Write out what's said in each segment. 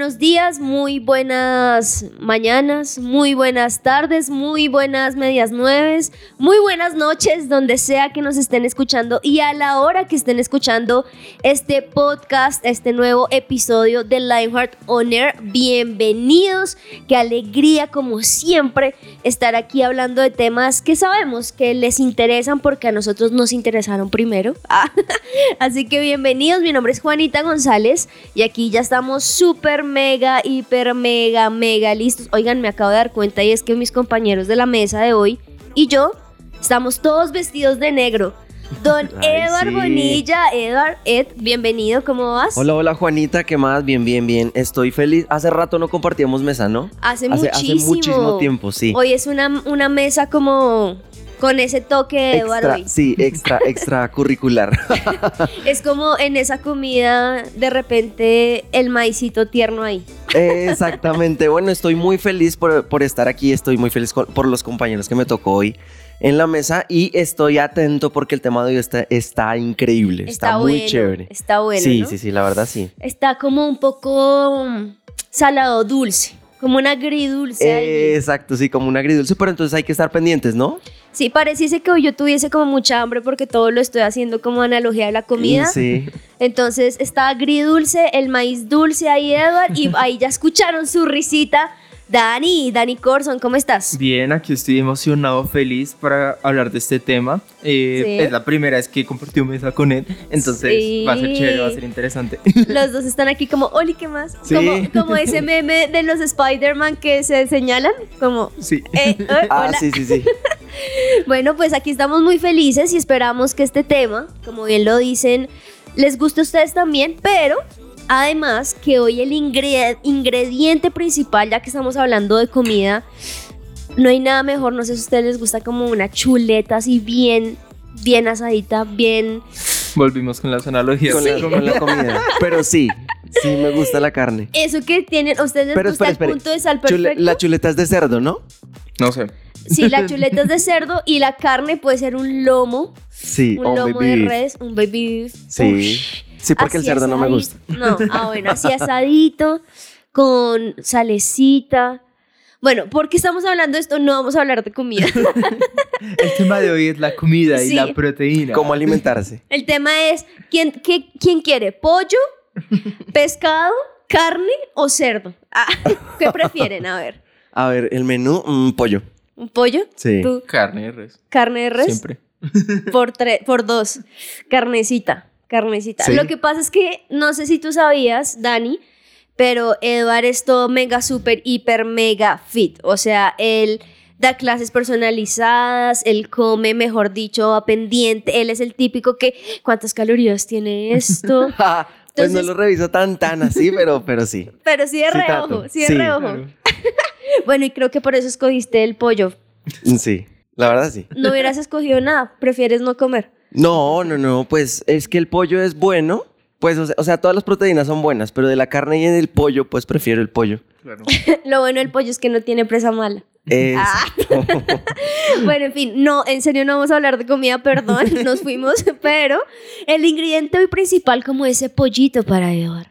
buenos días, muy buenas mañanas, muy buenas tardes, muy buenas medias nueves, muy buenas noches, donde sea que nos estén escuchando y a la hora que estén escuchando este podcast, este nuevo episodio de Lionheart On Air. Bienvenidos. Qué alegría, como siempre, estar aquí hablando de temas que sabemos que les interesan porque a nosotros nos interesaron primero. Ah, Así que bienvenidos. Mi nombre es Juanita González y aquí ya estamos súper, mega, hiper, mega, mega listos. Oigan, me acabo de dar cuenta y es que mis compañeros de la mesa de hoy y yo estamos todos vestidos de negro. Don Ay, Edward sí. Bonilla, Edward, Ed, bienvenido, ¿cómo vas? Hola, hola Juanita, ¿qué más? Bien, bien, bien. Estoy feliz. Hace rato no compartíamos mesa, ¿no? Hace, hace, muchísimo. hace muchísimo tiempo, sí. Hoy es una, una mesa como con ese toque de extra, sí, extra, extra curricular. Es como en esa comida, de repente, el maicito tierno ahí. Exactamente. Bueno, estoy muy feliz por, por estar aquí. Estoy muy feliz con- por los compañeros que me tocó hoy en la mesa y estoy atento porque el tema de hoy está, está increíble. Está, muy bueno, chévere. Está bueno. sí, ¿no? sí, sí, la verdad sí. Está como un poco salado dulce, como un agridulce. ahí. Exacto, sí, como un agridulce, pero entonces hay que estar pendientes, ¿no? Sí, pareciese que hoy yo tuviese como mucha hambre porque todo lo estoy haciendo como analogía de la comida. Sí. Entonces está agridulce, el maíz dulce ahí, Edward, y ahí ya escucharon su risita. Dani, Dani Corson, ¿cómo estás? Bien, aquí estoy emocionado, feliz para hablar de este tema. Eh, Sí. Es la primera vez que compartí mesa con él, entonces Sí. va a ser chévere, va a ser interesante. Los dos están aquí como, Oli, ¿qué más? Sí. Como, como ese meme de los Spider-Man que se señalan, como, Sí. eh, eh, Ah, hola. sí, sí, sí. Bueno, pues aquí estamos muy felices y esperamos que este tema, como bien lo dicen, les guste a ustedes también, pero además que hoy el ingre- ingrediente principal, ya que estamos hablando de comida, no hay nada mejor, no sé si a ustedes les gusta como una chuleta así bien, bien asadita, bien... Volvimos con las analogías. Con, la, con la comida. Pero sí, sí me gusta la carne. Eso que tienen, ¿a ustedes les Pero gusta espera, el punto de sal Chule- perfecto? la chuleta es de cerdo, ¿no? No sé. Sí, la chuleta es de cerdo y la carne puede ser un lomo, Sí, un oh, lomo baby de res, un baby beef. Sí. Ush. Sí, porque el cerdo no me gusta. No, ah, bueno, así asadito, con salecita. Bueno, ¿por qué estamos hablando de esto? No vamos a hablar de comida. El tema de hoy es la comida Sí. y la proteína. ¿Cómo alimentarse? El tema es, ¿quién, qué- quién quiere? ¿Pollo, pescado, carne o cerdo? Ah, ¿Qué prefieren? A ver, A ver, el menú, mm, pollo. ¿un pollo? Sí. ¿Tú? Carne de res. ¿Carne de res? Siempre. Por, tre- por dos. Carnecita, carnecita. Sí. Lo que pasa es que, no sé si tú sabías, Dani, pero Eduard es todo mega, super, hiper, mega fit. O sea, él da clases personalizadas, él come, mejor dicho, a pendiente. Él es el típico que, ¿cuántas calorías tiene esto? Pues no lo reviso tan, tan así, pero, pero sí. Pero sí de Sí, reojo, trato. sí de Sí. reojo. Claro. Bueno, y creo que por eso escogiste el pollo. Sí, la verdad sí. No hubieras escogido nada, prefieres no comer. No, no, no, pues es que el pollo es bueno. Pues, o sea, o sea, todas las proteínas son buenas, pero de la carne y del pollo, pues prefiero el pollo. Claro. Lo bueno del pollo es que no tiene presa mala. Exacto. Bueno, en fin, no, en serio no vamos a hablar de comida, perdón, nos fuimos, pero el ingrediente hoy principal como ese pollito para Edward,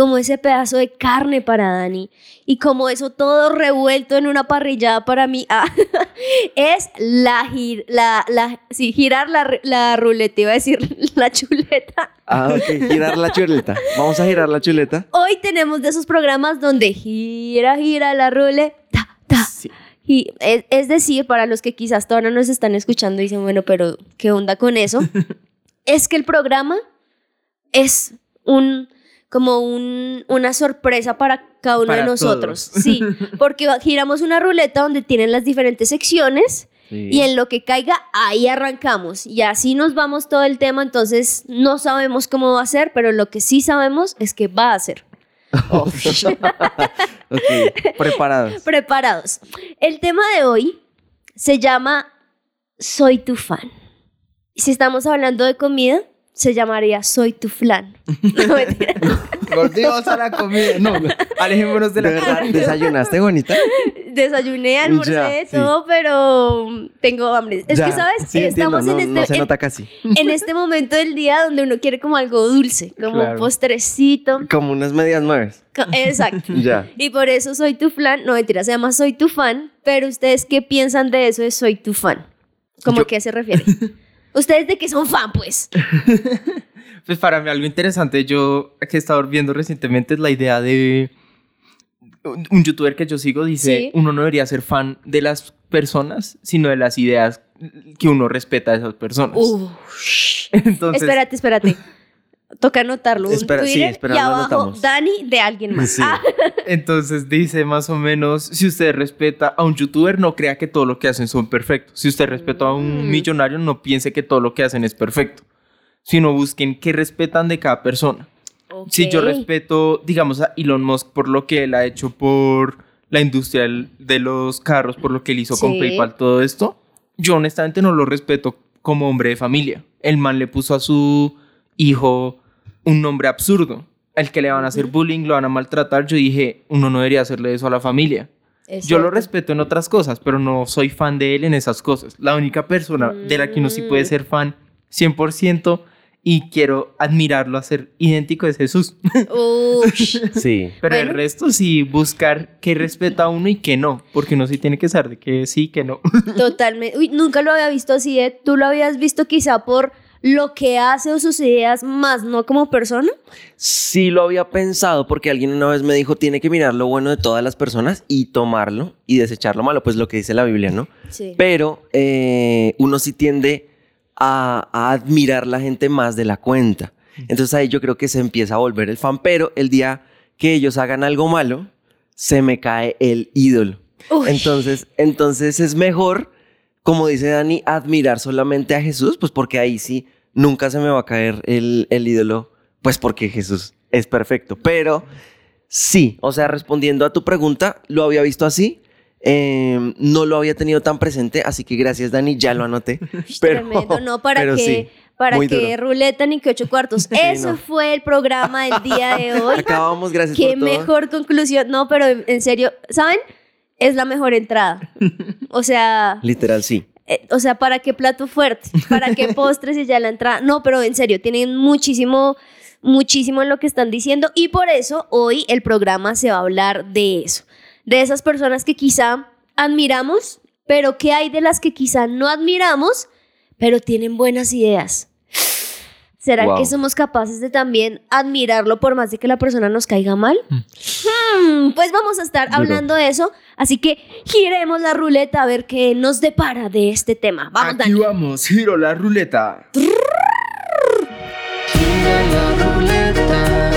como ese pedazo de carne para Dani y como eso todo revuelto en una parrillada para mí, ah, es la, gir- la, la, sí, girar la, la ruleta, iba a decir la chuleta. Ah, ok, girar la chuleta. Vamos a girar la chuleta. Hoy tenemos de esos programas donde gira, gira la ruleta, ta, Sí. Y es, es decir, para los que quizás todavía nos están escuchando y dicen, bueno, pero ¿qué onda con eso? es que el programa es un como un, una sorpresa para cada uno Para de nosotros. todos. Sí, porque giramos una ruleta donde tienen las diferentes secciones Sí. Y en lo que caiga, ahí arrancamos. Y así nos vamos todo el tema, entonces no sabemos cómo va a ser, pero lo que sí sabemos es que va a ser. Preparados. Preparados. El tema de hoy se llama Soy tu fan. Si estamos hablando de comida, se llamaría Soy tu flan. No, mentira. Volvimos a la comida. No, alejémonos de ¿De la verdad? ¿Desayunaste, bonita? Desayuné, almorcé, Ya, sí. todo, pero tengo hambre. Es Ya, que, ¿sabes? sí, Estamos no, en, no este, se en- nota casi. en este momento del día donde uno quiere como algo dulce, como Claro. un postrecito. Como unas medias nueves. Exacto. Ya. Y por eso soy tu flan, no mentira, se llama Soy tu fan, pero ustedes qué piensan de eso de Soy tu fan? ¿Cómo Yo- a se refiere? ¿Ustedes de qué son fan, pues? Pues para mí algo interesante, yo que he estado viendo recientemente es la idea de un un youtuber que yo sigo dice, Sí. uno no debería ser fan de las personas, sino de las ideas que uno respeta de esas personas. Entonces, espérate, espérate. Toca anotarlo. Un Espera, sí, Twitter espera, y lo abajo anotamos. Dani de alguien más. Sí. Ah, entonces dice más o menos, si usted respeta a un youtuber, no crea que todo lo que hacen son perfectos. Si usted respeta a un Mm. millonario, no piense que todo lo que hacen es perfecto, sino busquen qué respetan de cada persona. Si yo respeto, digamos, a Elon Musk por lo que él ha hecho por la industria de los carros, por lo que él hizo con Sí. PayPal, todo esto, yo honestamente no lo respeto como hombre de familia. El man le puso a su hijo un nombre absurdo, al que le van a hacer bullying, lo van a maltratar. Yo dije, uno no debería hacerle eso a la familia. Es Yo lo respeto en otras cosas, pero no soy fan de él en esas cosas. La única persona de la que uno sí puede Mm. ser fan 100% y quiero admirarlo a ser idéntico es Jesús. Sí. Pero el resto sí buscar qué respeta a uno y qué no, porque uno sí tiene que saber de que sí, que no. Totalmente. Uy, nunca lo había visto así, ¿eh? ¿Tú lo habías visto quizá por lo que hace o sus ideas, más no como persona? Sí lo había pensado porque alguien una vez me dijo, tiene que mirar lo bueno de todas las personas y tomarlo y desechar lo malo, pues lo que dice la Biblia, ¿no? Sí. Pero eh, uno sí tiende a, a admirar la gente más de la cuenta. Entonces ahí yo creo que se empieza a volver el fan, pero el día que ellos hagan algo malo, se me cae el ídolo. Uy. Entonces, entonces es mejor, como dice Dani, admirar solamente a Jesús, pues porque ahí sí nunca se me va a caer el, el ídolo, pues porque Jesús es perfecto. Pero sí, o sea, respondiendo a tu pregunta, lo había visto así. eh, no lo había tenido tan presente, así que gracias Dani, ya lo anoté. Pero- Tremendo, no para pero que, sí, para que duro. ruleta ni que ocho cuartos. Eso no. fue el programa del día de hoy. Acabamos, gracias Qué por todo. mejor conclusión. No, pero en serio, ¿saben? Es la mejor entrada. O sea, Literal, sí. eh, o sea, ¿para qué plato fuerte? ¿Para qué postres y ya la entrada? No, pero en serio, tienen muchísimo, muchísimo en lo que están diciendo y por eso hoy el programa se va a hablar de eso. De esas personas que quizá admiramos, pero que hay de las que quizá no admiramos, pero tienen buenas ideas. ¿Será Wow. que somos capaces de también admirarlo por más de que la persona nos caiga mal? Hmm, pues vamos a estar hablando de eso, así que giremos la ruleta a ver qué nos depara de este tema. Vamos, Aquí Dani. vamos, giro la ruleta. Gira la ruleta,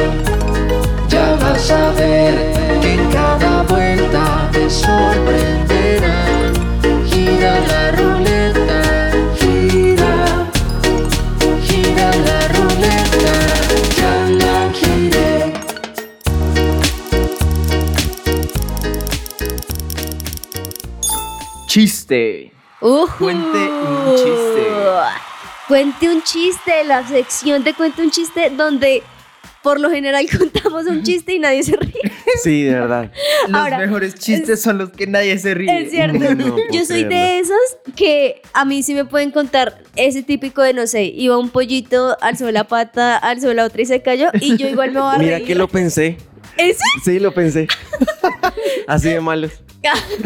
ya vas a ver que en cada vuelta te sorprenderá. Chiste. Cuente un chiste. Cuente un chiste, la sección de Cuente un chiste donde por lo general contamos un chiste y nadie se ríe. Sí, de verdad. Los Ahora, mejores chistes son los que nadie se ríe. Es cierto. No Yo soy de esos que a mí sí me pueden contar ese típico de, no sé, iba un pollito, alzó la pata, alzó la otra y se cayó y yo igual me voy a Mira reír. que lo pensé. ¿Ese? Sí, lo pensé. Así de malos.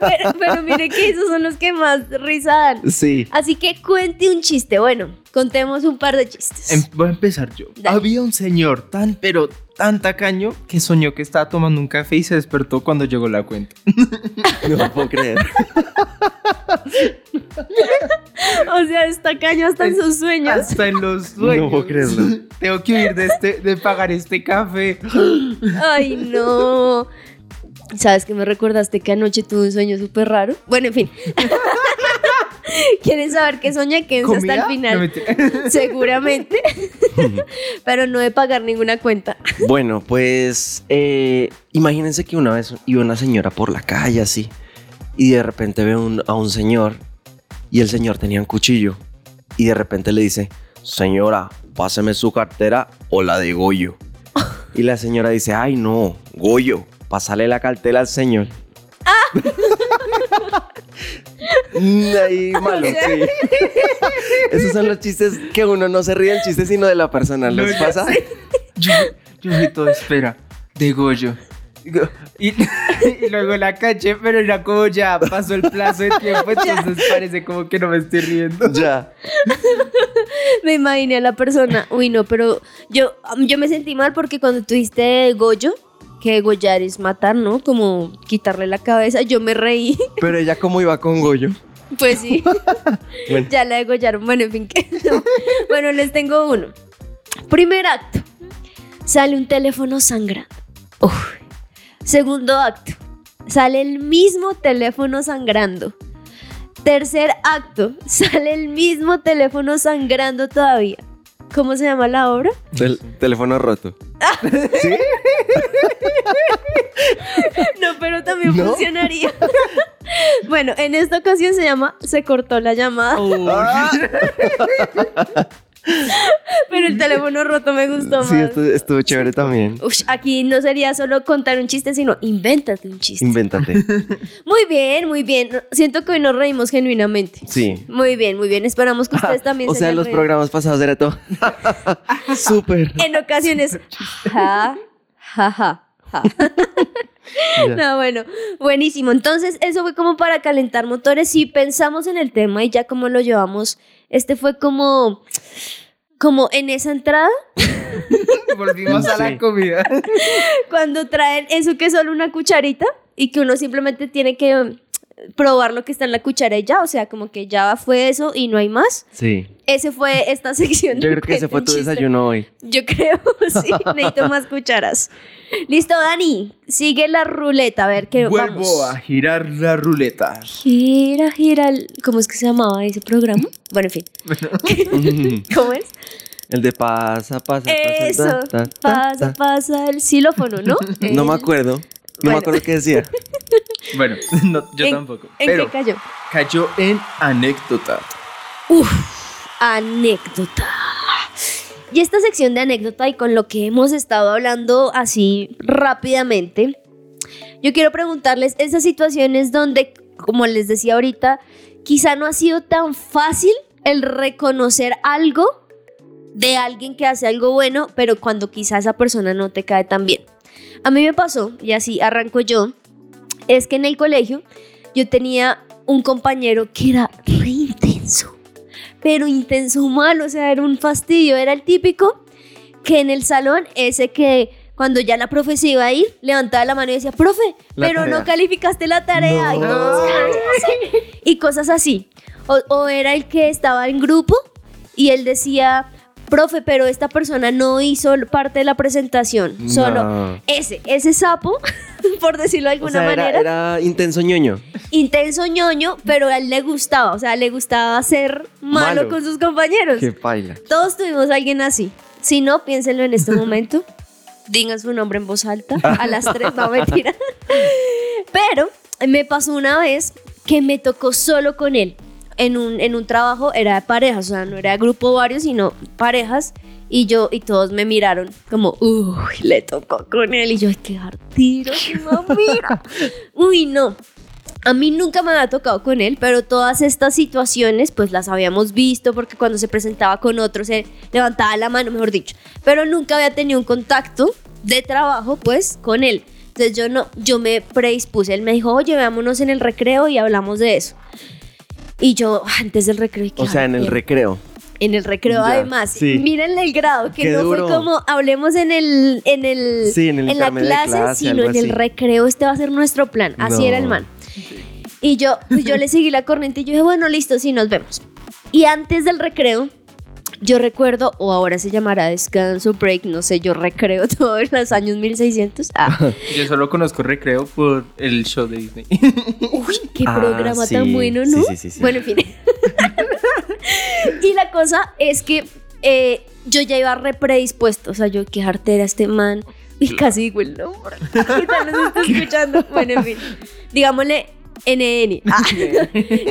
pero, pero mire que esos son los que más risa dan. Sí. Así que cuente un chiste. Bueno, contemos un par de chistes. Em- voy a empezar yo. Dale. Había un señor tan, pero tan tacaño que soñó que estaba tomando un café y se despertó cuando llegó la cuenta. No puedo creer. O sea, está caño hasta en sus sueños. Hasta en los sueños. No puedo creerlo. Tengo que huir de, este, de pagar este café. Ay, no. ¿Sabes que me recordaste que anoche tuve un sueño súper raro? Bueno, en fin. ¿Quieren saber qué soñé? Quédense hasta el. No, final. mentira. Seguramente. Pero no de pagar ninguna cuenta. Bueno, pues eh, imagínense que una vez iba una señora por la calle así y de repente ve un- a un señor y el señor tenía un cuchillo y de repente le dice, señora, páseme su cartera o la de Goyo. Y la señora dice, ay no, Goyo, pásale la cartera al señor. Mm, Ahí malo, sí. Esos son los chistes que uno no se ríe del chiste, sino de la persona. ¿Les No, pasa? Yo, yo vi todo, espera, de Goyo. Y, y luego la caché, pero era como ya pasó el plazo de tiempo, entonces parece como que no me estoy riendo. Ya. Me imaginé a la persona. Uy, no, pero yo, yo me sentí mal porque cuando tú dijiste Goyo, que Goyar es matar, ¿no? Como quitarle la cabeza, yo me reí. Pero ella cómo iba con Goyo. Pues sí. Bueno. Ya la degollaron. Bueno, en fin. que no. Bueno, les tengo uno. Primer acto. Sale un teléfono sangrando. Uf. Segundo acto. Sale el mismo teléfono sangrando. Tercer acto. Sale el mismo teléfono sangrando todavía. ¿Cómo se llama la obra? Tel- teléfono roto. No, pero también ¿No? funcionaría. bueno, en esta ocasión se llama Se cortó la llamada. Pero el teléfono roto me gustó Sí, más. esto- estuvo chévere también. Ush, aquí no sería solo contar un chiste, sino invéntate un chiste. Invéntate. Muy bien, muy bien. Siento que hoy nos reímos genuinamente. Sí. Muy bien, muy bien. Esperamos que ustedes también o se sea, los programas pasados era todo. Súper. En ocasiones. Ja, ja, ja, ja. No, bueno, buenísimo. Entonces, eso fue como para calentar motores. Si pensamos en el tema y ya como lo llevamos, este fue como, como en esa entrada, Volvimos a la comida. cuando traen eso que es solo una cucharita y que uno simplemente tiene que probar lo que está en la cuchara y ya, o sea, como que ya fue eso y no hay más. Sí. Ese fue esta sección. Yo creo que ese fue tu chiste. desayuno hoy. Yo creo, sí, necesito más cucharas. Listo, Dani, sigue la ruleta, a ver qué Vuelvo vamos. a girar la ruleta. Gira, gira, el- ¿cómo es que se llamaba ese programa? Bueno, en fin, ¿cómo es? El de pasa, pasa, pasa. Eso, ta, ta, ta, pasa, ta. pasa el xilófono, ¿no? No me acuerdo. No Bueno. me acuerdo qué decía. Bueno, no, yo ¿En- tampoco. ¿En Pero qué cayó? cayó en anécdota. Uf, anécdota. Y esta sección de anécdota y con lo que hemos estado hablando así rápidamente, yo quiero preguntarles esas situaciones donde, como les decía ahorita, quizá no ha sido tan fácil el reconocer algo de alguien que hace algo bueno, pero cuando quizá esa persona no te cae tan bien. A mí me pasó, y así arranco yo, es que en el colegio yo tenía un compañero que era re intenso, pero intenso mal, o sea, era un fastidio, era el típico que en el salón ese que cuando ya la profe se iba a ir, levantaba la mano y decía, profe, La pero no tarea. calificaste la tarea. Y, No. todos, "Cállese". y cosas así. O, o era el que estaba en grupo y él decía, profe, pero esta persona no hizo parte de la presentación, solo ese, ese sapo, por decirlo de O alguna era, manera era intenso ñoño. intenso ñoño, pero a él le gustaba, o sea, le gustaba ser malo, Malo. con sus compañeros. Qué paila. Todos tuvimos a alguien así. Si no, piénsenlo en este momento. Digan su nombre en voz alta a las tres, no mentira. Pero me pasó una vez que me tocó solo con él. En un, en un trabajo era de parejas, o sea, no era de grupo varios, sino parejas. Y yo, y todos me miraron como, uy, le tocó con él. Y yo, dar tiros, mira. Uy, no. A mí nunca me había tocado con él, pero todas estas situaciones pues las habíamos visto porque cuando se presentaba con otros se levantaba la mano, mejor dicho. Pero nunca había tenido un contacto de trabajo pues con él. Entonces yo no, yo me predispuse. Él me dijo, oye, veámonos en el recreo y hablamos de eso. Y yo, antes del recreo... O sea, en el "Ay, recreo. en el recreo, Ya, además. sí. Mírenle el grado, que Qué no duro. fue como hablemos en el, en el, Sí, en el la intermedio de clase, clase, sino en el recreo. Este va a ser nuestro plan. Así No. era el man. Y yo, pues yo le seguí la corriente y yo dije, bueno, listo, sí, nos vemos. Y antes del recreo, Yo recuerdo, o ahora se llamará descanso, break, no sé, yo recreo todos los años 1600. Ah, Yo solo conozco recreo por el show de Disney. uy, qué Ah, programa sí. tan bueno, ¿no? sí, sí, sí. Bueno, en fin. y la cosa es que eh, yo ya iba re predispuesto, o sea, yo qué jartera este man. Y casi digo el nombre. ¿Qué tal nos está escuchando? Bueno, en fin. Digámosle NN. Ah,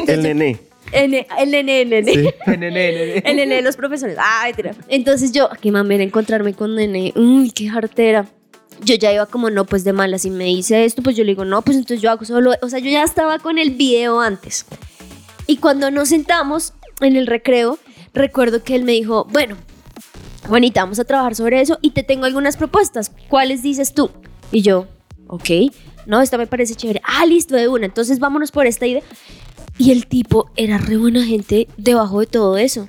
El nené. N, el NN. Sí. El nene de los profesores. Ay, tira. Entonces yo, qué mamera encontrarme con nene. Uy, qué jartera. Yo ya iba como, no, pues de malas. Si me dice esto, pues yo le digo, no, pues entonces yo hago solo. O sea, yo ya estaba con el video antes. Y cuando nos sentamos en el recreo, recuerdo que él me dijo, bueno, Juanita, vamos a trabajar sobre eso y te tengo algunas propuestas. ¿Cuáles dices tú? Y yo, ok, no, esta me parece chévere. Ah, listo, de una. Entonces vámonos por esta idea. Y el tipo era re buena gente debajo de todo eso.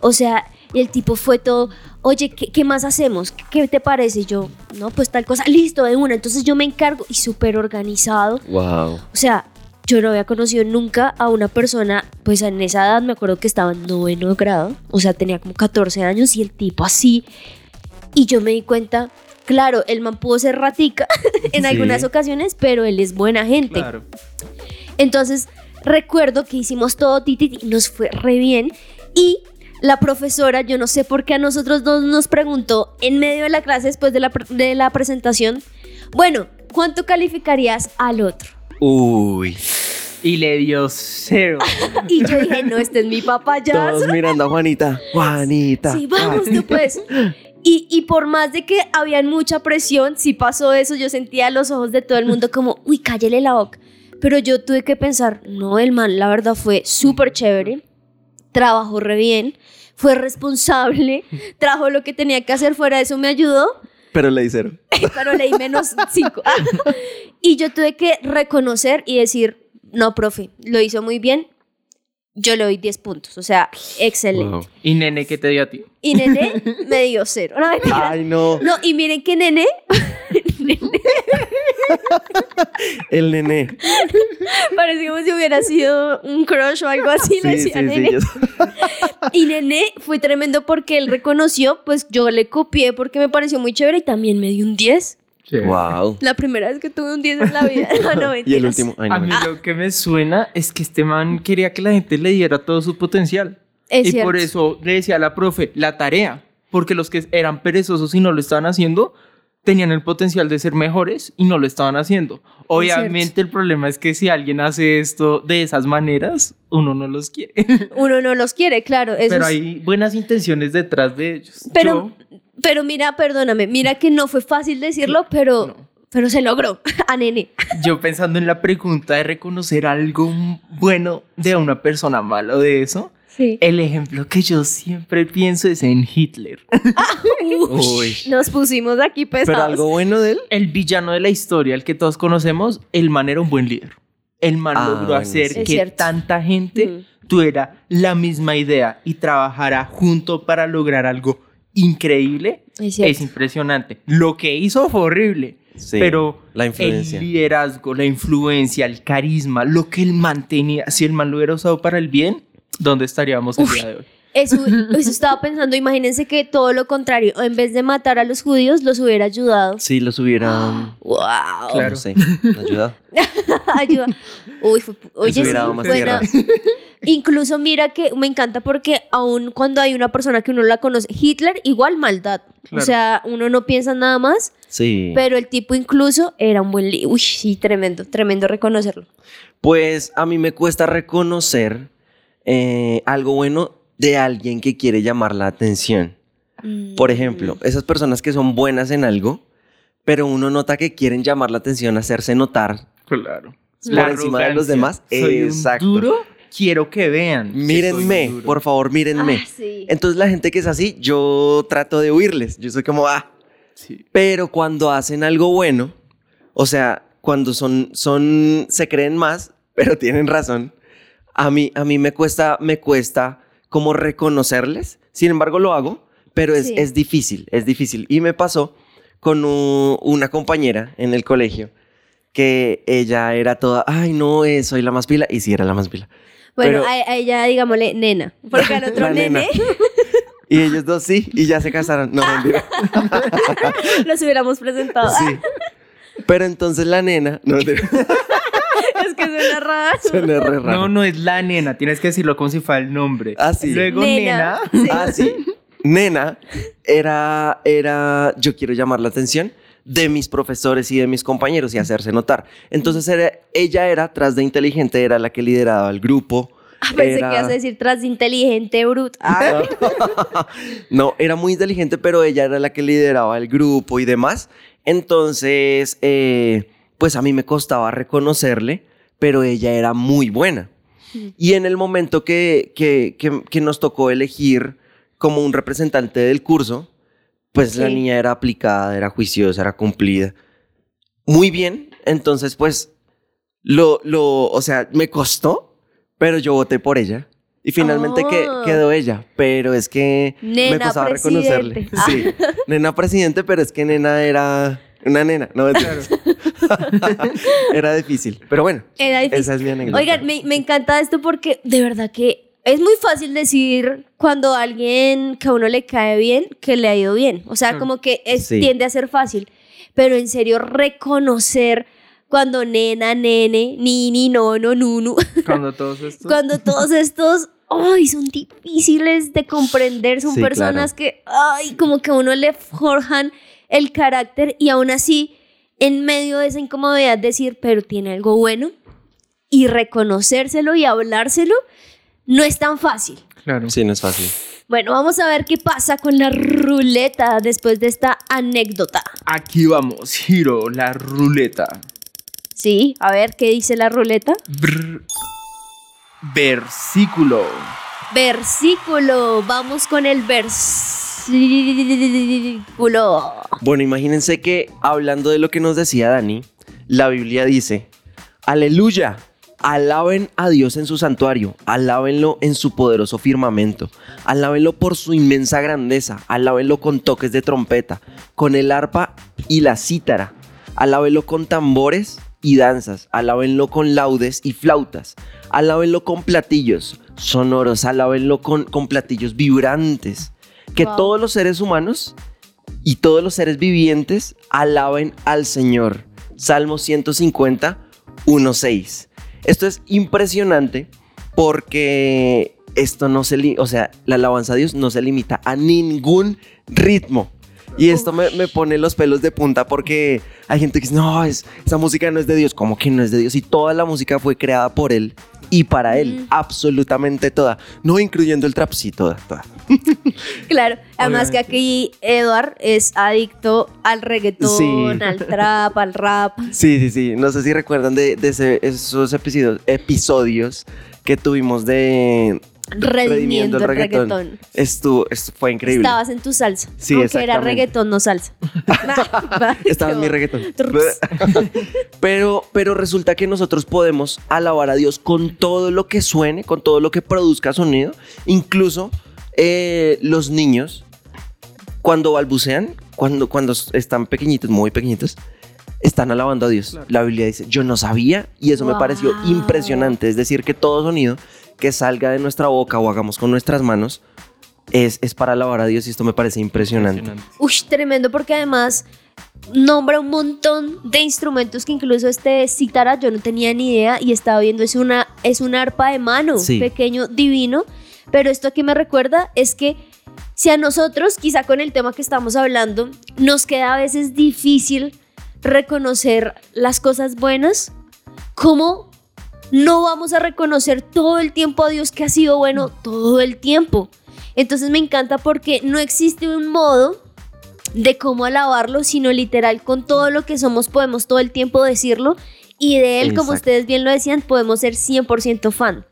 O sea, y el tipo fue todo, oye, ¿qué, qué más hacemos? ¿Qué te parece? Y yo, no, pues tal cosa, listo, de una. Entonces yo me encargo y súper organizado. Wow. O sea, yo no había conocido nunca a una persona, pues en esa edad me acuerdo que estaba en noveno grado, o sea, tenía como 14 años y el tipo así. Y yo me di cuenta, claro, el man pudo ser ratica en Sí. algunas ocasiones, pero él es buena gente. Claro. Entonces, recuerdo que hicimos todo titi y nos fue re bien. Y la profesora, yo no sé por qué a nosotros dos nos preguntó en medio de la clase, después de la, de la presentación, bueno, ¿cuánto calificarías al otro? Uy. Y le dio cero. Y yo dije, no, este es mi papayazo. Todos mirando a Juanita. Juanita. Sí, vamos, tú pues. Y, y por más de que había mucha presión, si pasó eso, yo sentía los ojos de todo el mundo como, uy, cállale la boca. Pero yo tuve que pensar, no, el man, la verdad fue súper chévere, trabajó re bien, fue responsable, trajo lo que tenía que hacer, fuera de eso me ayudó, Pero le hicieron. pero leí menos cinco. y yo tuve que reconocer y decir, no, profe, lo hizo muy bien, yo le doy 10 puntos, o sea, excelente. Wow. ¿Y nene qué te dio a ti? Y Nene me dio cero. No. Ay, no. No, y miren que Nene, El nené. parece como si hubiera sido un crush o algo así, le Sí, decía sí, sí. Nene. yo- Y Nene fue tremendo porque él reconoció, pues yo le copié porque me pareció muy chévere y también me dio un 10. Wow. La primera vez que tuve un 10 en la vida. No, no, Y el último. Ay, no, A mí lo que me suena es que este man quería que la gente le diera todo su potencial. Es y cierto. por eso le decía a la profe, la tarea. Porque los que eran perezosos y no lo estaban haciendo, tenían el potencial de ser mejores y no lo estaban haciendo. Obviamente el problema es que si alguien hace esto de esas maneras, uno no los quiere. Uno no los quiere, claro. Eso Pero es- hay buenas intenciones detrás de ellos. Pero, Yo- pero mira, perdóname, mira que no fue fácil decirlo, pero, No. pero se logró a Nene. Yo pensando en la pregunta de reconocer algo bueno de una persona mala o de eso, Sí. el ejemplo que yo siempre pienso es en Hitler. Uy. Nos pusimos aquí pesados. Pero algo bueno de él. El villano de la historia, el que todos conocemos, el man era un buen líder. El man Ah, logró hacer. Es que cierto. tanta gente Mm. tuviera la misma idea y trabajara junto para lograr algo increíble. Es impresionante. Lo que hizo fue horrible. Sí, pero la influencia. el liderazgo, la influencia, el carisma, lo que él mantenía, si el man lo hubiera usado para el bien, ¿dónde estaríamos el Uf. día de hoy? Eso, eso estaba pensando, imagínense que todo lo contrario, en vez de matar a los judíos, los hubiera ayudado. Sí, los hubieran. ¡Wow! Claro. No sé. Ayudado. Ayuda. Uy, fue- oye, sí, buena. Incluso mira que me encanta porque aún cuando hay una persona que uno la conoce, Hitler igual maldad. O Claro. sea, uno no piensa nada más, Sí. pero el tipo incluso era un buen. Uy, sí, tremendo, tremendo reconocerlo. Pues a mí me cuesta reconocer eh, algo bueno de alguien que quiere llamar la atención. Por ejemplo, esas personas que son buenas en algo, pero uno nota que quieren llamar la atención, hacerse notar. Claro. Por encima de los demás. Soy un Exacto. duro, quiero que vean. que Mírenme, soy duro. por favor, mírenme. Ah, sí. Entonces la gente que es así, yo trato de huirles. Yo soy como, ah, Sí. Pero cuando hacen algo bueno, o sea, cuando son, son, se creen más, pero tienen razón, a mí, a mí me cuesta, me cuesta como reconocerles. Sin embargo, lo hago, pero es, Sí. es difícil, es difícil. Y me pasó con u- una compañera en el colegio que ella era toda, ay, no, eh, soy la más pila, y sí era la más pila. Bueno, pero- a, a ella digámosle nena, porque al otro nena. nene, Y ellos dos sí, y ya se casaron. No, mentira. Los hubiéramos presentado. Sí. Pero entonces la nena. No, mentira. Es que suena raro. Suena re raro. No, no es la nena, tienes que decirlo como si fuera el nombre. Ah, sí. Luego Nena. nena. Sí. Ah, sí. Nena era, era, yo quiero llamar la atención de mis profesores y de mis compañeros y hacerse notar. Entonces era- ella era, tras de inteligente, era la que lideraba el grupo. Ah, pensé Era- que ibas a decir tras de inteligente, bruto. Ah, No, era muy inteligente, pero ella era la que lideraba el grupo y demás. Entonces, eh, pues a mí me costaba reconocerle, pero ella era muy buena. Y en el momento que, que, que- que nos tocó elegir como un representante del curso, pues la niña era aplicada, era juiciosa, era cumplida. Muy bien, entonces pues lo, lo, o sea, me costó, pero yo voté por ella. Y finalmente que- Oh. quedó ella, pero es que me Nena costaba reconocerle. presidente. Ah. Sí, nena presidente, pero es que nena era una nena, no mentiras. Era difícil, pero bueno, Era difícil. esa es mi anécdota. Oigan, me, me encanta esto porque de verdad que es muy fácil decir cuando alguien que a uno le cae bien, que le ha ido bien. O sea, Claro. como que es, Sí. tiende a ser fácil. Pero en serio, reconocer cuando nena, nene, nini, nono, nunu, Cuando todos estos. cuando todos estos, ay, son difíciles de comprender, son Sí, personas que, ay, como que a uno le forjan el carácter y aún así, en medio de esa incomodidad, decir, pero tiene algo bueno y reconocérselo y hablárselo, no es tan fácil. Claro. Sí, no es fácil. Bueno, vamos a ver qué pasa con la ruleta después de esta anécdota. Aquí vamos, giro la ruleta. Sí, a ver qué dice la ruleta. Brr. Versículo. Versículo, vamos con el versículo. Bueno, imagínense que hablando de lo que nos decía Dani, la Biblia dice, aleluya, alaben a Dios en su santuario, alábenlo en su poderoso firmamento, alábenlo por su inmensa grandeza, alábenlo con toques de trompeta, con el arpa y la cítara, alábenlo con tambores y danzas, alábenlo con laudes y flautas, alábenlo con platillos sonoros, alábenlo con, con platillos vibrantes, que Wow. todos los seres humanos y todos los seres vivientes alaben al Señor. Salmo 150, 1.6. Esto es impresionante porque esto no se, li- o sea, la alabanza a Dios no se limita a ningún ritmo. Y esto me, me pone los pelos de punta porque hay gente que dice, no, es, esa música no es de Dios. ¿Cómo que no es de Dios? Y toda la música fue creada por Él y para Él. Mm. Absolutamente toda. No incluyendo el trap, sí, toda, toda. Claro, además que aquí Edward es adicto al reggaetón, Sí. al trap, al rap. Sí, sí, sí. No sé si recuerdan de, de ese- esos episodios, episodios que tuvimos de Redimiendo el reggaetón. Esto, esto fue increíble. Estabas en tu salsa. Sí, aunque era reggaetón, no salsa. Estaba en mi reggaetón. Pero, pero resulta que nosotros podemos alabar a Dios con todo lo que suene, con todo lo que produzca sonido. Incluso eh, los niños, cuando balbucean, cuando, cuando están pequeñitos, muy pequeñitos, están alabando a Dios. Claro. La Biblia dice, yo no sabía y eso me pareció impresionante. Es decir, que todo sonido que salga de nuestra boca o hagamos con nuestras manos es, es para alabar a Dios y esto me parece impresionante. Uy, tremendo porque además nombra un montón de instrumentos que incluso este citara yo no tenía ni idea y estaba viendo es una es un arpa de mano, Sí. pequeño, divino, pero esto que me recuerda es que si a nosotros, quizá con el tema que estamos hablando, nos queda a veces difícil reconocer las cosas buenas, ¿cómo no vamos a reconocer todo el tiempo a Dios que ha sido bueno todo el tiempo? Entonces me encanta porque no existe un modo de cómo alabarlo, sino literal con todo lo que somos podemos todo el tiempo decirlo y de él, como ustedes bien lo decían, podemos ser 100% fan.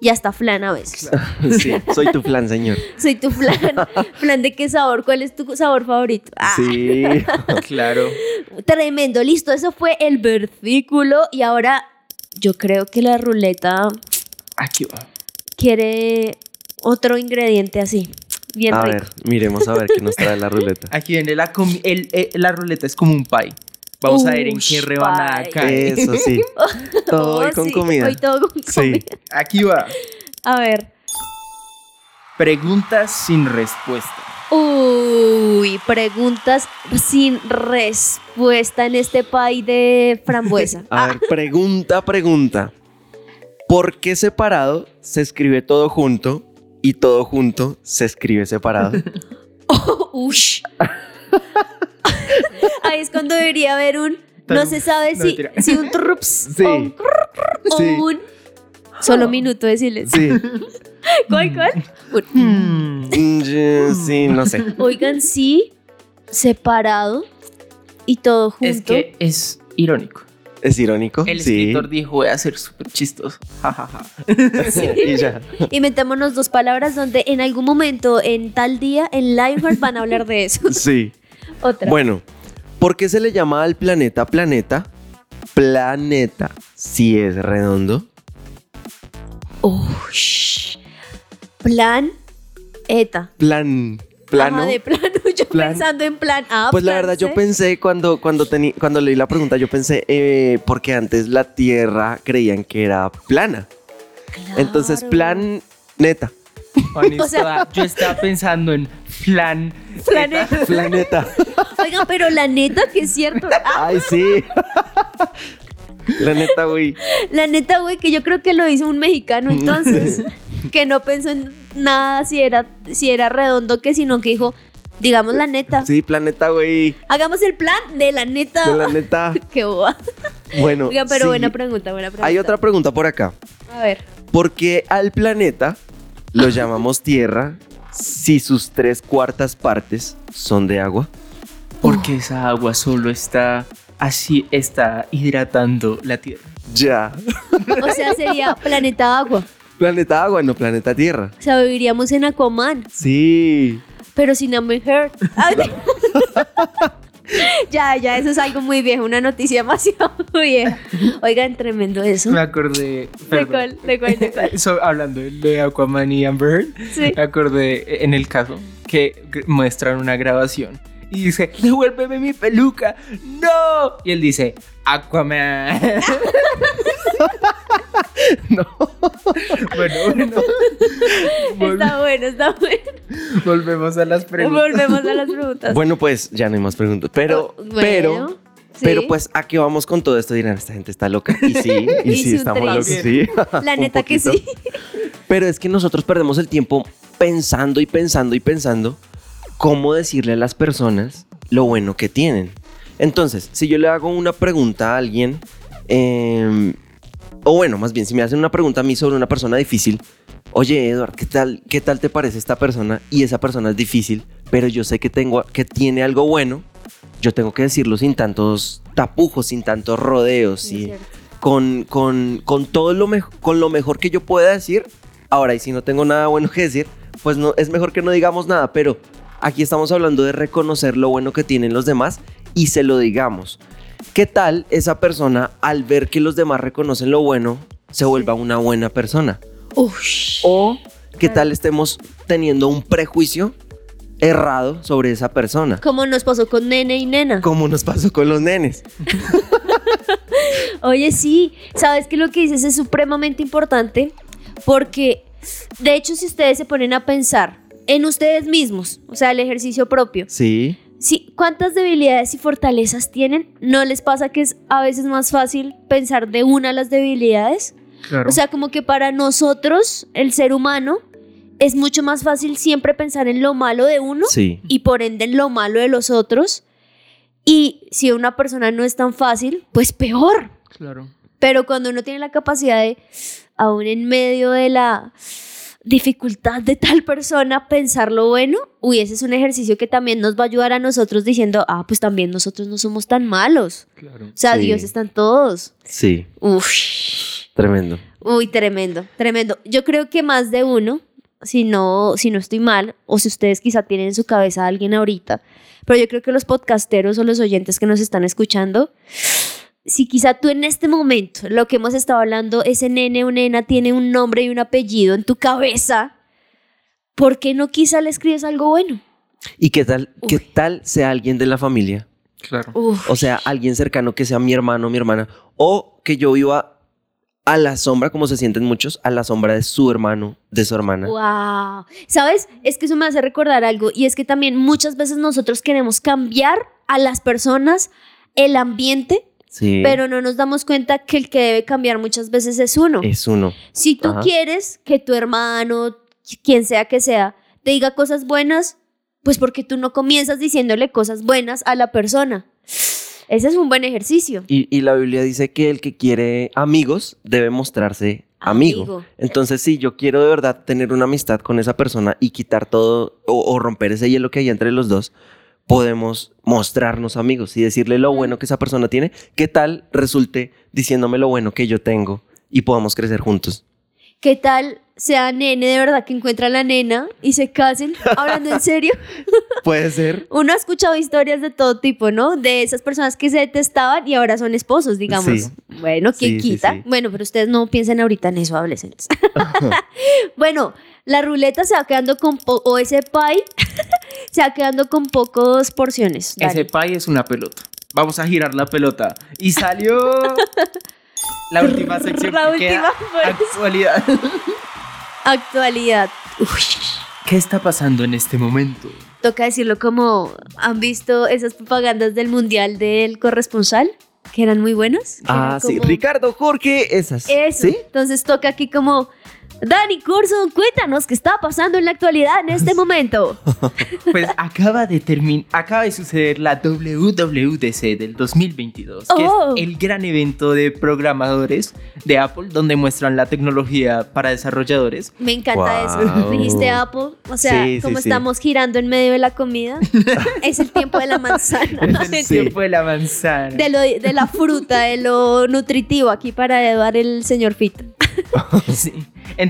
Y hasta flan a veces. Sí, soy tu flan, señor. Soy tu flan. ¿Flan de qué sabor? ¿Cuál es tu sabor favorito? Ah, Sí. Claro. Tremendo, listo. Eso fue el versículo. Y ahora yo creo que la ruleta Aquí va. quiere otro ingrediente así. Bien A rico. ver, miremos a ver qué nos trae la ruleta. Aquí viene la comi- el- eh, la ruleta es como un pie. Vamos a ver en qué rebanada pie. cae. Eso sí. Todo Oh, hoy con sí, comida. Hoy todo con Sí. comida. Aquí va. A ver. Preguntas sin respuesta. Uy, preguntas sin respuesta en este pay de frambuesa. A ver, pregunta, pregunta. ¿Por qué separado se escribe todo junto y todo junto se escribe separado? Ush. Ahí es cuando debería haber un. No se sabe No, si, un trups Sí. o un, crrr, o Sí. un solo minuto de silencio. Sí. ¿Cuál, cuál? Un- Mm, yo- Sí, no sé. Oigan, sí, separado y todo junto. Es que es irónico. ¿Es irónico? El sí. escritor dijo, voy a ser súper chistoso. Ja, ja, ja. y ya. Inventémonos dos palabras donde en algún momento, en tal día, en Lionheart van a hablar de eso. Sí. Otra. Bueno, ¿por qué se le llama al planeta planeta? Planeta, si es redondo. Ush. Plan eta. Plan, plano. Ajá, de plano, yo Plan. pensando en plan A. Pues la verdad, yo pensé cuando, cuando, tení- cuando leí la pregunta, yo pensé, eh, porque antes la Tierra creían que era plana. Entonces, plan neta. O sea- yo estaba pensando en plan. Planeta. Planeta. Oigan, pero la neta que es cierto. Ah, Ay, sí. La neta, güey. la neta, güey, que yo creo que lo hizo un mexicano entonces. Que no pensó en nada si era, si era redondo que, sino que dijo, digamos la neta. Sí, planeta, güey. Hagamos el plan de la neta. De la neta. Qué boba. Bueno. Oigan, pero sí. buena pregunta, buena pregunta. Hay otra pregunta por acá. A ver. ¿Por qué al planeta lo llamamos Tierra si sus tres cuartas partes son de agua? Porque esa agua solo está así, está hidratando la tierra. Ya. O sea, sería planeta agua. Planeta agua, no planeta Tierra. O sea, viviríamos en Aquaman, Sí. pero sin Amber Heard. Ya, ya, eso es algo muy viejo, una noticia demasiado vieja. Oigan, tremendo eso. Me acordé. ¿De cuál? ¿De cuál? ¿De cuál? So, hablando de Aquaman y Amber Heard, Sí. me acordé en el caso que muestran una grabación y dice, devuélveme mi peluca, no. Y él dice, Aquaman. No. bueno, bueno. Está bueno, está bueno. volvemos a las preguntas. Volvemos a las preguntas. Bueno, pues ya no hay más preguntas. Pero, Oh, Bueno, pero, sí. pero pues, ¿a qué vamos con todo esto? Dirán, esta gente está loca. Y sí, y Y sí, estamos locos, sí. La neta que sí. Pero es que nosotros perdemos el tiempo pensando y pensando y pensando cómo decirle a las personas lo bueno que tienen. Entonces, si yo le hago una pregunta a alguien, eh, o bueno, más bien, si me hacen una pregunta a mí sobre una persona difícil, oye, Edward, ¿qué tal, qué tal te parece esta persona? Y esa persona es difícil, pero yo sé que, tengo, que tiene algo bueno, yo tengo que decirlo sin tantos tapujos, sin tantos rodeos, y con, con, con todo lo, mejo- con lo mejor que yo pueda decir. Ahora, y si no tengo nada bueno que decir, pues no, es mejor que no digamos nada, pero aquí estamos hablando de reconocer lo bueno que tienen los demás y se lo digamos. ¿Qué tal esa persona al ver que los demás reconocen lo bueno se vuelva una buena persona? O qué tal estemos teniendo un prejuicio errado sobre esa persona, Como nos pasó con nene y nena. como nos pasó con los nenes. Oye, sí, sabes que lo que dices es supremamente importante porque, de hecho, si ustedes se ponen a pensar en ustedes mismos, o sea, el ejercicio propio, Sí, sí, ¿cuántas debilidades y fortalezas tienen? ¿No les pasa que es a veces más fácil pensar de una las debilidades? Claro. O sea, como que para nosotros, el ser humano, es mucho más fácil siempre pensar en lo malo de uno sí. y por ende en lo malo de los otros. Y si una persona no es tan fácil, pues peor. claro. Pero cuando uno tiene la capacidad de, aún en medio de la dificultad de tal persona, pensar lo bueno, uy, ese es un ejercicio que también nos va a ayudar a nosotros diciendo, ah, pues también nosotros no somos tan malos. Claro. O sea, Sí. Dios están todos. Sí, Uf. tremendo. Uy, tremendo, tremendo. Yo creo que más de uno, si no, si no estoy mal, o si ustedes quizá tienen en su cabeza a alguien ahorita, pero yo creo que los podcasteros o los oyentes que nos están escuchando, si quizá tú en este momento, lo que hemos estado hablando, ese nene o nena tiene un nombre y un apellido en tu cabeza, ¿por qué no quizá le escribes algo bueno? ¿Y qué tal, qué tal sea alguien de la familia? Claro. Uf, O sea, alguien cercano que sea mi hermano o mi hermana. O que yo viva a la sombra, como se sienten muchos, a la sombra de su hermano, de su hermana. Wow. ¿Sabes? Es que eso me hace recordar algo y es que también muchas veces nosotros queremos cambiar a las personas, el ambiente, Sí. pero no nos damos cuenta que el que debe cambiar muchas veces es uno. es uno. Si tú Ajá. quieres que tu hermano, quien sea que sea, te diga cosas buenas, pues porque tú no comienzas diciéndole cosas buenas a la persona. Ese es un buen ejercicio. Y, y la Biblia dice que el que quiere amigos debe mostrarse amigo. Amigo. Entonces, si yo quiero de verdad tener una amistad con esa persona y quitar todo o, o romper ese hielo que hay entre los dos, podemos mostrarnos amigos y decirle lo bueno que esa persona tiene. ¿Qué tal resulte diciéndome lo bueno que yo tengo y podamos crecer juntos? ¿Qué tal sea nene de verdad que encuentra a la nena y se casen? Hablando en serio. Puede ser. Uno ha escuchado historias de todo tipo, ¿no? De esas personas que se detestaban y ahora son esposos, digamos. Sí. Bueno, ¿quién Sí, quita? sí. Bueno, pero ustedes no piensen ahorita en eso, adolescentes. bueno, la ruleta se va quedando con, po- o ese pie se va quedando con pocas porciones. Dale. Ese pie es una pelota. Vamos a girar la pelota. Y salió la última sección La que queda. última, pues. Actualidad. Actualidad. Uy, ¿Qué está pasando en este momento? toca decirlo como, ¿han visto esas propagandas del mundial del corresponsal? Que eran muy buenas. que Ah, eran sí. Ricardo, Jorge, esas. Eso. ¿Sí? Entonces toca aquí como, Dani Curson, cuéntanos qué está pasando en la actualidad en este momento. Pues acaba de terminar, acaba de suceder la WWDC del 2022, que Oh. es el gran evento de programadores de Apple donde muestran la tecnología para desarrolladores. Me encanta Wow. eso. Dijiste Apple, o sea, Sí, sí, como sí. estamos girando en medio de la comida, es el tiempo de la manzana. Es el Sí. tiempo de la manzana. De, lo, de la fruta, de lo nutritivo aquí para dar el señor Fit. Sí.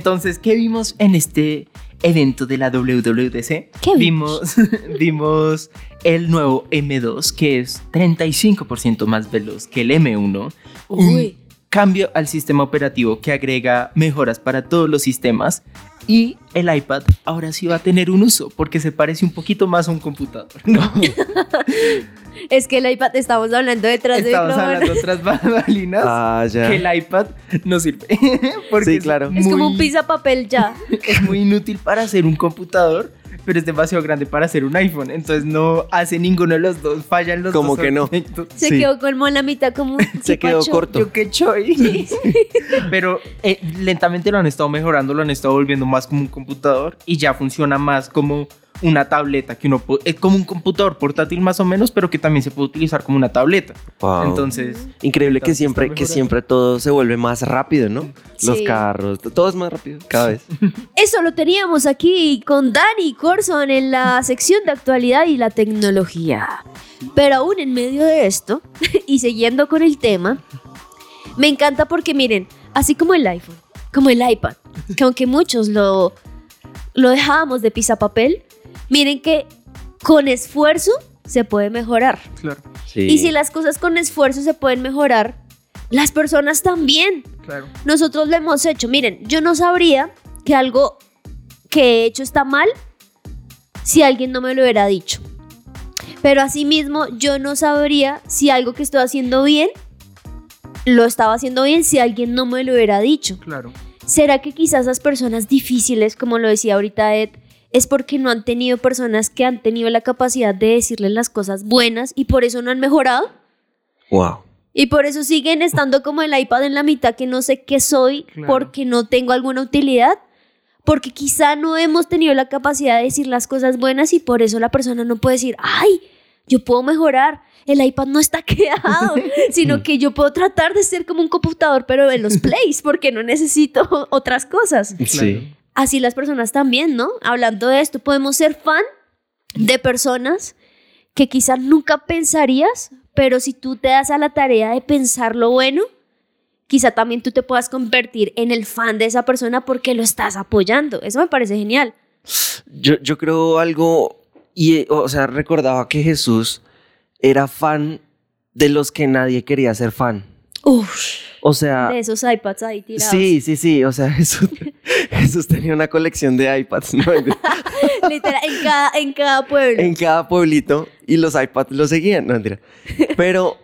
Entonces, ¿qué vimos en este evento de la WWDC? ¿Qué vimos? vimos el nuevo M2, que es 35% más veloz que el M1. Uy. Un cambio al sistema operativo que agrega mejoras para todos los sistemas. Y el iPad ahora sí va a tener un uso, porque se parece un poquito más a un computador. ¿no? Es que el iPad, estamos hablando detrás de Estamos hablando tras bambalinas. Ah, ya. Que el iPad no sirve. porque Sí, es claro. Es como un pizza papel ya. es muy inútil para hacer un computador, pero es demasiado grande para hacer un iPhone. Entonces no hace ninguno de los dos, fallan los Como dos. que no. Se Sí. quedó como en la mitad, como un Se quedó corto. Yo qué choy. pero eh, lentamente lo han estado mejorando, lo han estado volviendo más como un computador y ya funciona más como una tableta que uno es como un computador portátil más o menos, pero que también se puede utilizar como una tableta. Wow. Entonces, Increíble que siempre, que siempre todo se vuelve más rápido, ¿no? Los carros, todo es más rápido cada vez. Eso lo teníamos aquí con Dani Corson en la sección de actualidad y la tecnología. Pero aún en medio de esto, y siguiendo con el tema, me encanta porque miren, así como el iPhone, como el iPad, que aunque muchos lo, lo dejábamos de papel, miren que con esfuerzo se puede mejorar. claro, Sí. Y si las cosas con esfuerzo se pueden mejorar, las personas también. claro. Nosotros lo hemos hecho. Miren, yo no sabría que algo que he hecho está mal si alguien no me lo hubiera dicho. Pero asimismo, yo no sabría si algo que estoy haciendo bien lo estaba haciendo bien si alguien no me lo hubiera dicho. Claro. ¿Será que quizás las personas difíciles, como lo decía ahorita Ed, es porque no han tenido personas que han tenido la capacidad de decirles las cosas buenas y por eso no han mejorado? Wow. Y por eso siguen estando como el iPad en la mitad que no sé qué soy Claro. porque no tengo alguna utilidad. Porque quizá no hemos tenido la capacidad de decir las cosas buenas y por eso la persona no puede decir, ay, yo puedo mejorar. El iPad no está quedado, sino que yo puedo tratar de ser como un computador, pero en los plays, porque no necesito otras cosas. Sí. Así las personas también, ¿no? Hablando de esto, podemos ser fan de personas que quizás nunca pensarías, pero si tú te das a la tarea de pensar lo bueno, quizá también tú te puedas convertir en el fan de esa persona porque lo estás apoyando. Eso me parece genial. Yo, yo creo algo, y, o sea, recordaba que Jesús era fan de los que nadie quería ser fan. Uf, O sea, de esos iPads ahí tirados. sí, sí, sí, o sea, Jesús, Jesús tenía una colección de iPads, ¿no? Literal, en cada, en cada pueblo. en cada pueblito y los iPads lo seguían, no mentira. Pero,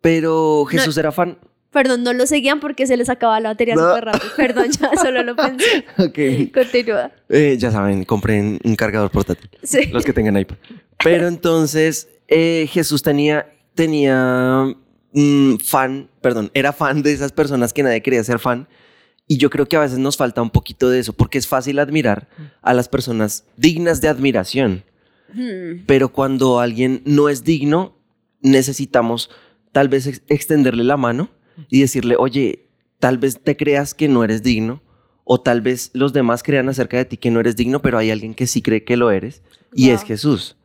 pero Jesús era fan, Perdón, no lo seguían porque se les acababa la batería No. súper rápido. Perdón, ya solo lo pensé. Ok. Continúa. Eh, ya saben, compren un cargador portátil. Sí. Los que tengan iPad. Pero entonces eh, Jesús tenía, tenía fan, perdón, era fan de esas personas que nadie quería ser fan. Y yo creo que a veces nos falta un poquito de eso, porque es fácil admirar a las personas dignas de admiración. Hmm. Pero cuando alguien no es digno, necesitamos tal vez ex- extenderle la mano y decirle, oye, tal vez te creas que no eres digno, o tal vez los demás crean acerca de ti que no eres digno, pero hay alguien que sí cree que lo eres, y es Jesús.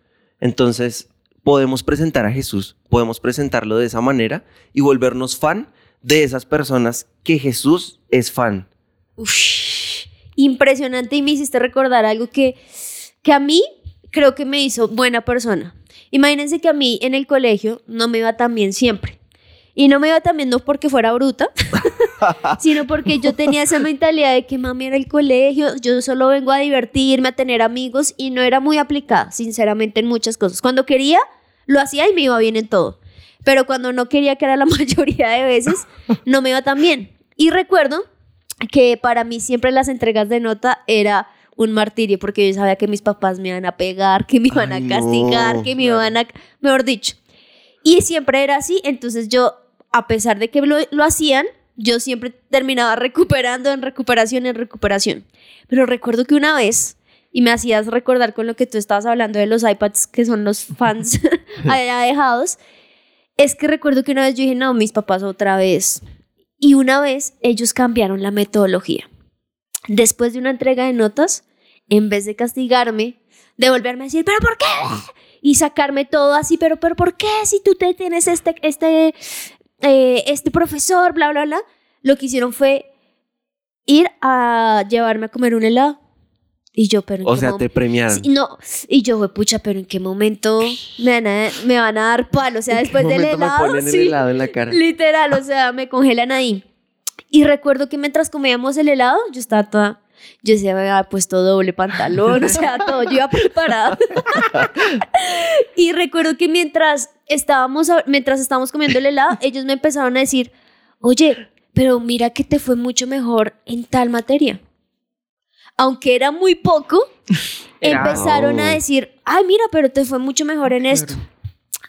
Entonces, podemos presentar a Jesús, podemos presentarlo de esa manera y volvernos fan de esas personas que Jesús es fan. Ush, impresionante y me hiciste recordar algo que, que a mí creo que me hizo buena persona. Imagínense que a mí en el colegio no me iba tan bien siempre. Y no me iba tan bien no porque fuera bruta, sino porque yo tenía esa mentalidad de que mami era el colegio, yo solo vengo a divertirme, a tener amigos y no era muy aplicada, sinceramente, en muchas cosas. Cuando quería, lo hacía y me iba bien en todo. Pero cuando no quería, que era la mayoría de veces, no me iba tan bien. Y recuerdo que para mí siempre las entregas de nota era un martirio porque yo sabía que mis papás me iban a pegar, que me iban Ay, a no, castigar, que me iban a... Mejor dicho. Y siempre era así, entonces yo, a pesar de que lo, lo hacían, yo siempre terminaba recuperando en recuperación, en recuperación. Pero recuerdo que una vez, y me hacías recordar con lo que tú estabas hablando de los iPads, que son los fans allá dejados, es que recuerdo que una vez yo dije, no, mis papás otra vez. Y una vez ellos cambiaron la metodología. Después de una entrega de notas, en vez de castigarme, devolverme a decir, ¿pero por qué? Y sacarme todo así, ¿pero, pero por qué? Si tú te tienes este, este, eh, este profesor, bla, bla, bla. Lo que hicieron fue ir a llevarme a comer un helado. Y yo, pero ¿en O qué sea, te premiaron. Sí, no, y yo, "Jue pucha, pero ¿en qué momento me van a, me van a dar palo? O sea, después ¿En qué del helado, me ponen el sí, helado en la cara? literal, o sea, me congelan ahí. Y recuerdo que mientras comíamos el helado, yo estaba toda, yo decía, me había puesto doble pantalón, o sea, todo, yo iba preparada. y recuerdo que mientras estábamos, mientras estábamos comiendo el helado, ellos me empezaron a decir, oye, pero mira que te fue mucho mejor en tal materia. Aunque era muy poco, Era- empezaron a Oh. decir, ay, mira, pero te fue mucho mejor en esto.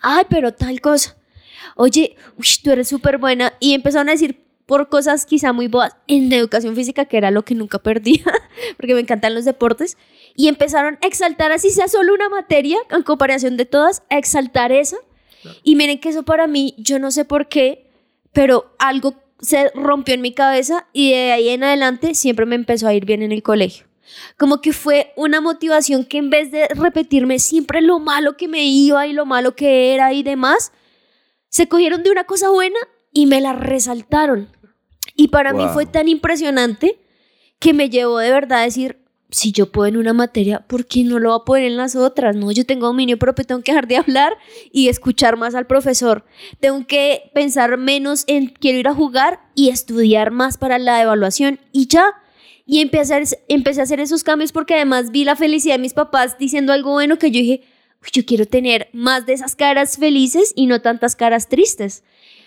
Ay, pero tal cosa. Oye, uy, tú eres súper buena. Y empezaron a decir por cosas quizá muy boas en educación física, que era lo que nunca perdía, porque me encantan los deportes. Y empezaron a exaltar, así sea solo una materia, en comparación de todas, a exaltar esa. Y miren que eso para mí, yo no sé por qué, pero algo se rompió en mi cabeza y de ahí en adelante siempre me empezó a ir bien en el colegio. Como que fue una motivación que en vez de repetirme siempre lo malo que me iba y lo malo que era y demás, se cogieron de una cosa buena y me la resaltaron. Y para mí fue tan impresionante que me llevó de verdad a decir, si yo puedo en una materia, ¿por qué no lo va a poder en las otras? No, yo tengo dominio propio, tengo que dejar de hablar y escuchar más al profesor. Tengo que pensar menos en quiero ir a jugar y estudiar más para la evaluación y ya. Y empecé a, empecé a hacer esos cambios porque además vi la felicidad de mis papás diciendo algo bueno que yo dije, "Uy, yo quiero tener más de esas caras felices y no tantas caras tristes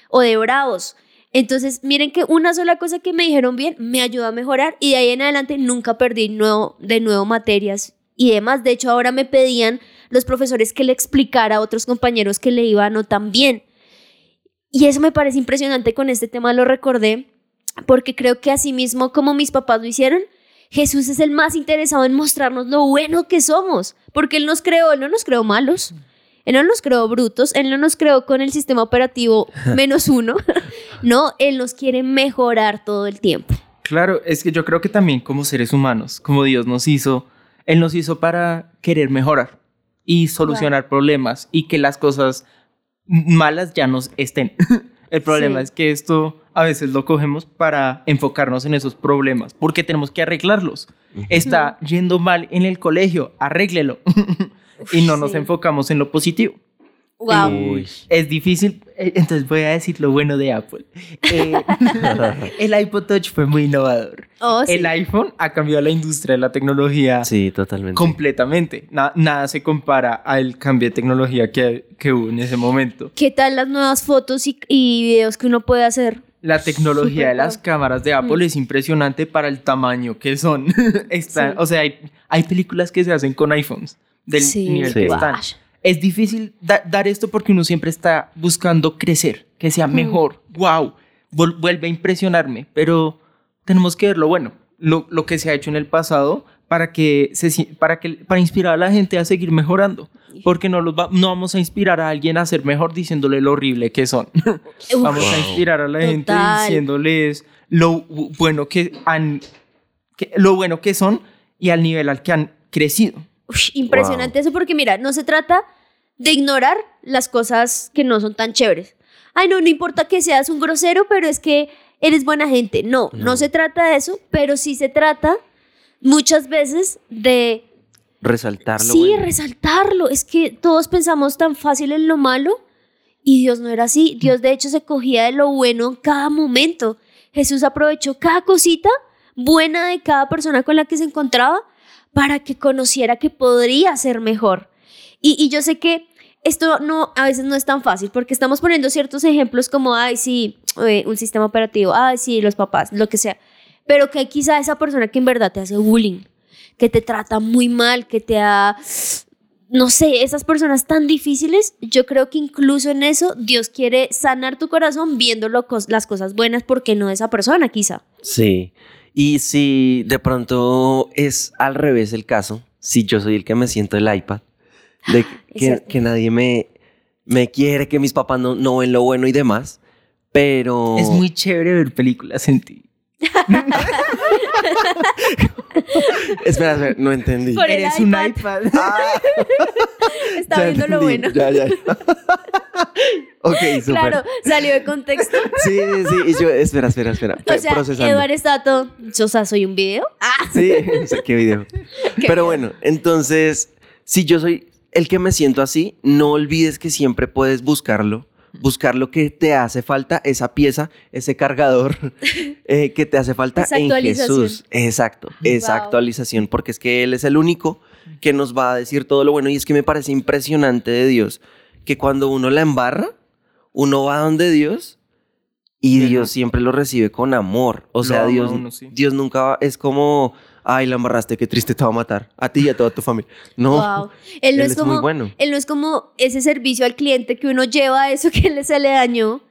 o de bravos. Entonces, miren que una sola cosa que me dijeron bien me ayudó a mejorar y de ahí en adelante nunca perdí de nuevo materias y demás. De hecho, ahora me pedían los profesores que le explicara a otros compañeros que le iba no tan bien. Y eso me parece impresionante con este tema, lo recordé, porque creo que así mismo como mis papás lo hicieron, Jesús es el más interesado en mostrarnos lo bueno que somos, porque Él nos creó, Él no nos creó malos. Él no nos creó brutos, Él no nos creó con el sistema operativo menos uno. No, Él nos quiere mejorar todo el tiempo. Claro, es que yo creo que también como seres humanos, como Dios nos hizo, Él nos hizo para querer mejorar y solucionar problemas y que las cosas malas ya nos estén. El problema Sí. es que esto a veces lo cogemos para enfocarnos en esos problemas, porque tenemos que arreglarlos. Está yendo mal en el colegio, arréglelo. Y no nos sí. enfocamos en lo positivo. Wow. Eh, Uy. Es difícil, eh, entonces voy a decir lo bueno de Apple. Eh, el iPod Touch fue muy innovador. Oh, sí. El iPhone ha cambiado la industria de la tecnología Sí, totalmente. completamente. Na- nada se compara al cambio de tecnología que, que hubo en ese momento. ¿Qué tal las nuevas fotos y, y videos que uno puede hacer? La tecnología de las cámaras de Apple es impresionante para el tamaño que son. Están- Sí. O sea, hay, hay películas que se hacen con iPhones del Sí, nivel Sí. que están. Es difícil da- dar esto porque uno siempre está buscando crecer, que sea mejor. ¡Wow! Vol- vuelve a impresionarme, pero tenemos que ver lo bueno, lo, lo que se ha hecho en el pasado para que se, para que para inspirar a la gente a seguir mejorando, porque no los va- no vamos a inspirar a alguien a ser mejor diciéndole lo horrible que son. Uf, Vamos a inspirar a la gente Total. diciéndoles lo bu- bueno que han que- lo bueno que son y al nivel al que han crecido. Ush, impresionante eso porque mira, no se trata de ignorar las cosas que no son tan chéveres. Ay, no, no importa que seas un grosero, pero es que eres buena gente. No, no, No. se trata de eso, pero sí se trata muchas veces de Resaltarlo. sí, bueno. resaltarlo. Es que todos pensamos tan fácil en lo malo y Dios no era así. Dios de hecho se cogía de lo bueno en cada momento. Jesús aprovechó cada cosita buena de cada persona con la que se encontraba para que conociera que podría ser mejor. Y, yo sé que esto no, a veces no es tan fácil porque estamos poniendo ciertos ejemplos como, ay, sí, eh, un sistema operativo, ay, sí, los papás, lo que sea. Pero que quizá esa persona que en verdad te hace bullying, que te trata muy mal, que te ha... No sé, esas personas tan difíciles, yo creo que incluso en eso Dios quiere sanar tu corazón viendo las cosas buenas porque no esa persona quizá. Sí. Y si de pronto es al revés el caso, si yo soy el que me siento el iPad, de que, cierto. que nadie me, me quiere, que mis papás no, no ven lo bueno y demás, pero... Es muy chévere ver películas en ti. Espera, espera, no entendí. Por el Eres un iPad. Ah, Está ya viendo lo bueno. Ya, ya. ok, súper. Claro, salió de contexto. Sí, sí, sí. Y yo, espera, espera, espera. O sea, procesando. Eduardo está todo, o sea, soy un video. Ah, Sí, o sea, qué video. Qué Pero bueno, entonces, si yo soy el que me siento así, no olvides que siempre puedes buscarlo. Buscar lo que te hace falta, esa pieza, ese cargador eh, que te hace falta en. Jesús. Exacto, esa Wow. actualización, porque es que Él es el único que nos va a decir todo lo bueno. Y es que me parece impresionante de Dios que cuando uno la embarra, uno va donde Dios y. Dios siempre lo recibe con amor. O sea, Dios, uno, sí. Dios nunca va- es como, ay, la embarraste, qué triste te va a matar. A ti y a toda tu familia. No, wow. Él no Él es, es muy como, bueno. él no es como ese servicio al cliente que uno lleva eso que se le dañó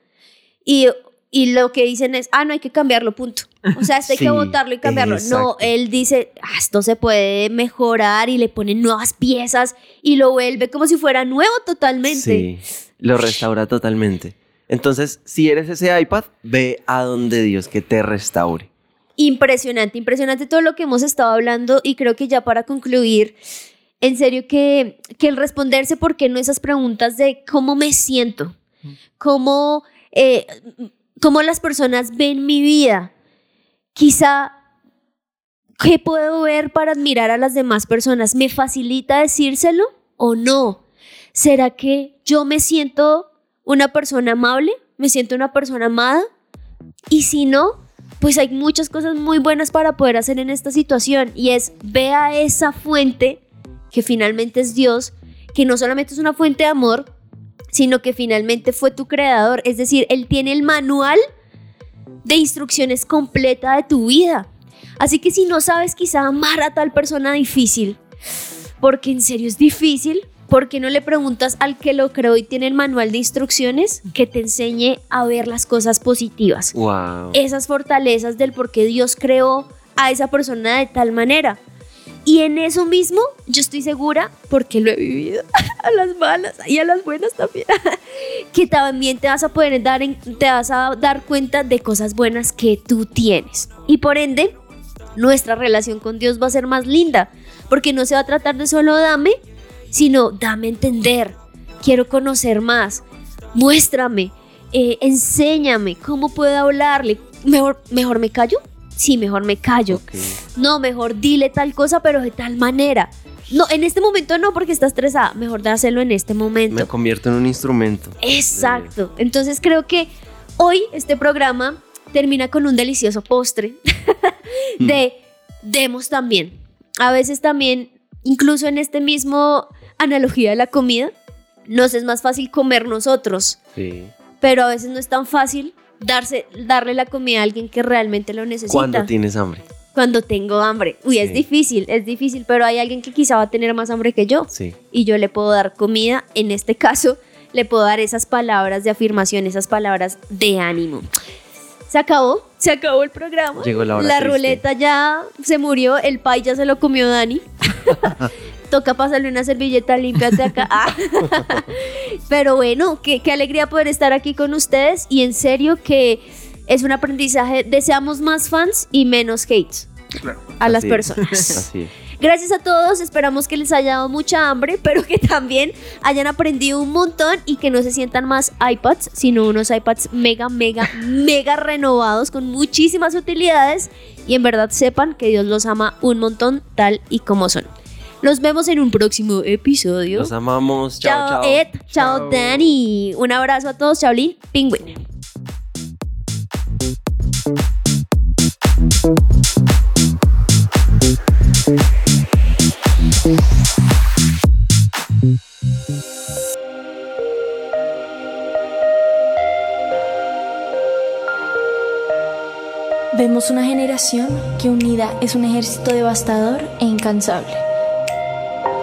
y, y lo que dicen es, ah, no hay que cambiarlo, punto. O sea, esto hay Sí, que botarlo y cambiarlo. No, él dice, ah, esto se puede mejorar y le ponen nuevas piezas y lo vuelve como si fuera nuevo totalmente. sí, lo restaura totalmente. Entonces, si eres ese iPad, ve a donde Dios que te restaure. Impresionante, impresionante todo lo que hemos estado hablando y creo que ya para concluir, en serio que, que el responderse por qué no esas preguntas de cómo me siento, cómo, eh, cómo las personas ven mi vida, quizá qué puedo ver para admirar a las demás personas, ¿me facilita decírselo o no? ¿Será que yo me siento una persona amable? ¿Me siento una persona amada? Y si no, pues hay muchas cosas muy buenas para poder hacer en esta situación y es ve a esa fuente que finalmente es Dios, que no solamente es una fuente de amor, sino que finalmente fue tu creador, es decir, Él tiene el manual de instrucciones completa de tu vida. Así que si no sabes quizá amar a tal persona difícil, porque en serio es difícil, ¿por qué no le preguntas al que lo creó y tiene el manual de instrucciones que te enseñe a ver las cosas positivas? Wow. esas fortalezas del por qué Dios creó a esa persona de tal manera. Y en eso mismo yo estoy segura, porque lo he vivido, a las malas y a las buenas también, que también te vas a poder dar, en- te vas a dar cuenta de cosas buenas que tú tienes. Y por ende, nuestra relación con Dios va a ser más linda, porque no se va a tratar de solo dame, sino dame a entender, quiero conocer más, muéstrame, eh, enséñame cómo puedo hablarle. Mejor, mejor me callo. Sí, mejor me callo. No, mejor dile tal cosa, pero de tal manera. No, en este momento no, porque está estresada. Mejor dáselo en este momento. Me convierto en un instrumento. Exacto. Entonces creo que hoy este programa termina con un delicioso postre de demos también. A veces también, incluso en este mismo analogía de la comida, nos es más fácil comer nosotros, Sí. pero a veces no es tan fácil darse, darle la comida a alguien que realmente lo necesita. Cuando tienes hambre. Cuando tengo hambre. Uy, es difícil, es difícil, pero hay alguien que quizá va a tener más hambre que yo. Sí. Y yo le puedo dar comida. En este caso, le puedo dar esas palabras de afirmación, esas palabras de ánimo. Se acabó, se acabó el programa. Llegó la hora triste. ruleta ya se murió, el pay ya se lo comió Dani. Toca pasarle una servilleta limpia de acá. Ah. Pero bueno, qué, qué alegría poder estar aquí con ustedes y en serio que es un aprendizaje. Deseamos más fans y menos hates Claro. a las Así es. personas. Así es. Gracias a todos, esperamos que les haya dado mucha hambre, pero que también hayan aprendido un montón y que no se sientan más iPads, sino unos iPads mega, mega, mega renovados con muchísimas utilidades y en verdad sepan que Dios los ama un montón tal y como son. Nos vemos en un próximo episodio. Los amamos. Chao, chao, chao. Ed. Chao, Chao. Dani. Un abrazo a todos. Chaolín. Pingüín. Vemos una generación que unida es un ejército devastador e incansable.